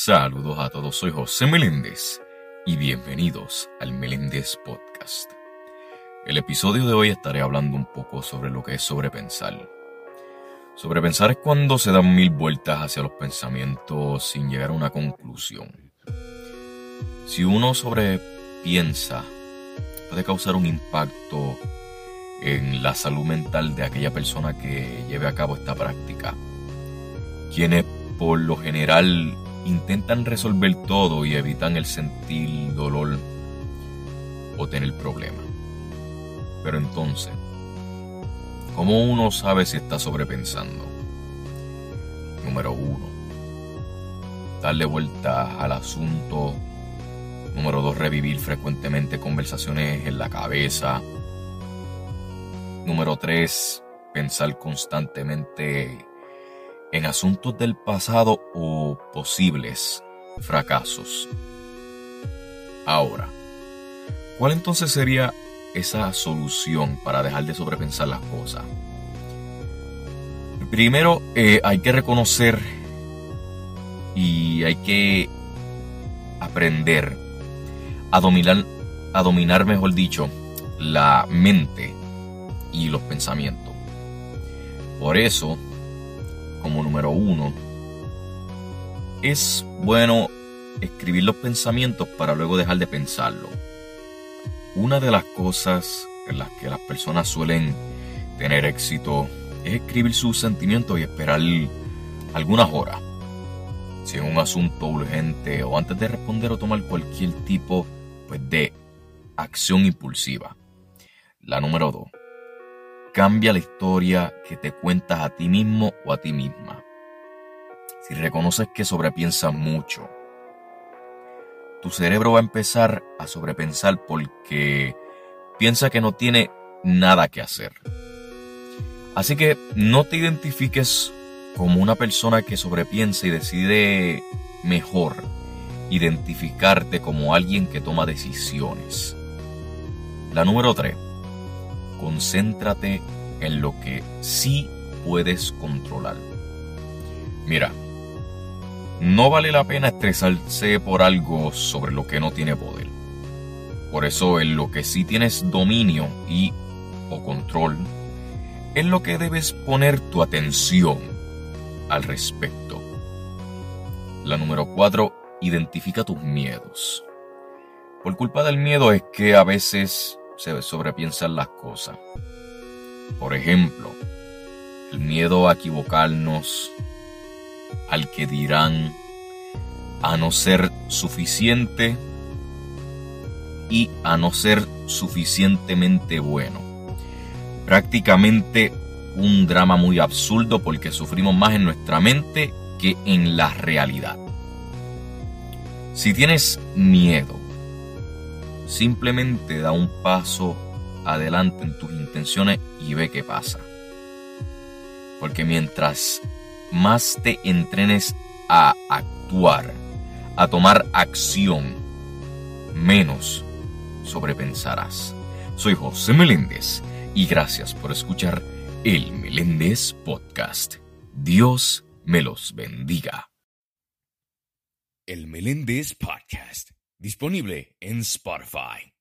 Saludos a todos, soy José Meléndez y bienvenidos al Meléndez Podcast. El episodio de hoy estaré hablando un poco sobre lo que es sobrepensar. Sobrepensar es cuando se dan mil vueltas hacia los pensamientos sin llegar a una conclusión. Si uno sobrepiensa, puede causar un impacto en la salud mental de aquella persona que lleve a cabo esta práctica. Quienes por lo general intentan resolver todo y evitan el sentir dolor o tener problemas. Pero entonces, ¿cómo uno sabe si está sobrepensando? Número uno, darle vuelta al asunto. Número dos, revivir frecuentemente conversaciones en la cabeza. Número tres, pensar constantemente en asuntos del pasado o posibles fracasos. Ahora, ¿cuál entonces sería esa solución para dejar de sobrepensar las cosas? Primero, eh, hay que reconocer y hay que aprender a dominar, a dominar, mejor dicho, la mente y los pensamientos. Por eso, número uno, es bueno escribir los pensamientos para luego dejar de pensarlo. Una de las cosas en las que las personas suelen tener éxito es escribir sus sentimientos y esperar algunas horas. Si es un asunto urgente o antes de responder o tomar cualquier tipo pues, de acción impulsiva. La número dos Cambia la historia que te cuentas a ti mismo o a ti misma. Si reconoces que sobrepiensas mucho, tu cerebro va a empezar a sobrepensar porque piensa que no tiene nada que hacer. Así que no te identifiques como una persona que sobrepiensa y decide mejor identificarte como alguien que toma decisiones. La número 3 concéntrate en lo que sí puedes controlar. Mira, no vale la pena estresarse por algo sobre lo que no tiene poder. Por eso en lo que sí tienes dominio y o control, es lo que debes poner tu atención al respecto. La número 4, identifica tus miedos. Por culpa del miedo es que a veces se sobrepiensan las cosas. Por ejemplo, el miedo a equivocarnos, al que dirán, a no ser suficiente y a no ser suficientemente bueno. Prácticamente un drama muy absurdo porque sufrimos más en nuestra mente que en la realidad. Si tienes miedo Simplemente da un paso adelante en tus intenciones y ve qué pasa. Porque mientras más te entrenes a actuar, a tomar acción, menos sobrepensarás. Soy José Meléndez y gracias por escuchar el Meléndez Podcast. Dios me los bendiga. El Meléndez Podcast Disponible en Spotify.